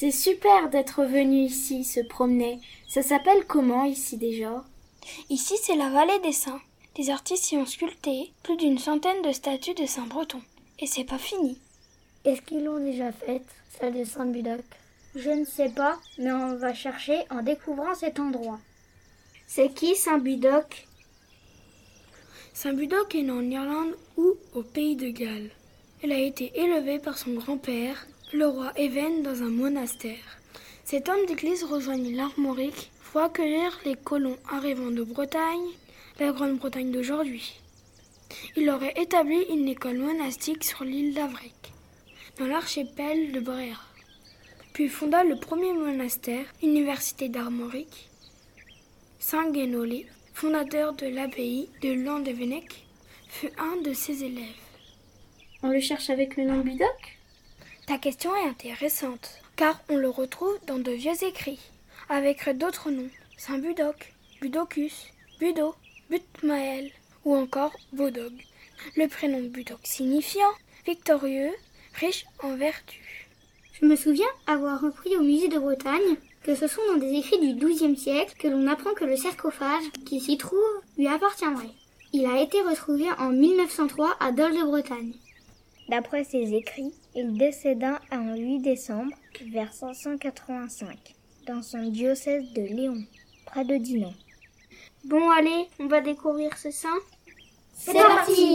C'est super d'être venu ici se promener. Ça s'appelle comment ici déjà? Ici, c'est la vallée des saints. Les artistes y ont sculpté plus d'une centaine de statues de saints bretons. Et c'est pas fini. Est-ce qu'ils l'ont déjà faite, celle de Saint-Budoc Je ne sais pas, mais on va chercher en découvrant cet endroit. C'est qui Saint-Budoc Saint-Budoc est né en Irlande ou au pays de Galles. Elle a été élevée par son grand-père, le roi Even, dans un monastère. Cet homme d'église rejoignit l'Armorique pour accueillir les colons arrivant de Bretagne, la Grande-Bretagne d'aujourd'hui. Il aurait établi une école monastique sur l'île d'Avric, dans l'archipel de Bréa. Puis fonda le premier monastère, Université d'Armorique. Saint Guénolé, fondateur de l'abbaye de Landévennec, fut un de ses élèves. On le cherche avec le nom Budoc Ta question est intéressante, car on le retrouve dans de vieux écrits, avec d'autres noms, Saint Budoc, Budocus, Budo, Butmael ou encore Bodog. Le prénom Budoc signifiant victorieux, riche en vertus. Je me souviens avoir repris au musée de Bretagne que ce sont dans des écrits du XIIe siècle que l'on apprend que le sarcophage qui s'y trouve lui appartiendrait. Il a été retrouvé en 1903 à Dol de Bretagne. D'après ses écrits, il décéda en 8 décembre vers 585 dans son diocèse de Léon, près de Dinan. Bon allez, on va découvrir ce saint C'est parti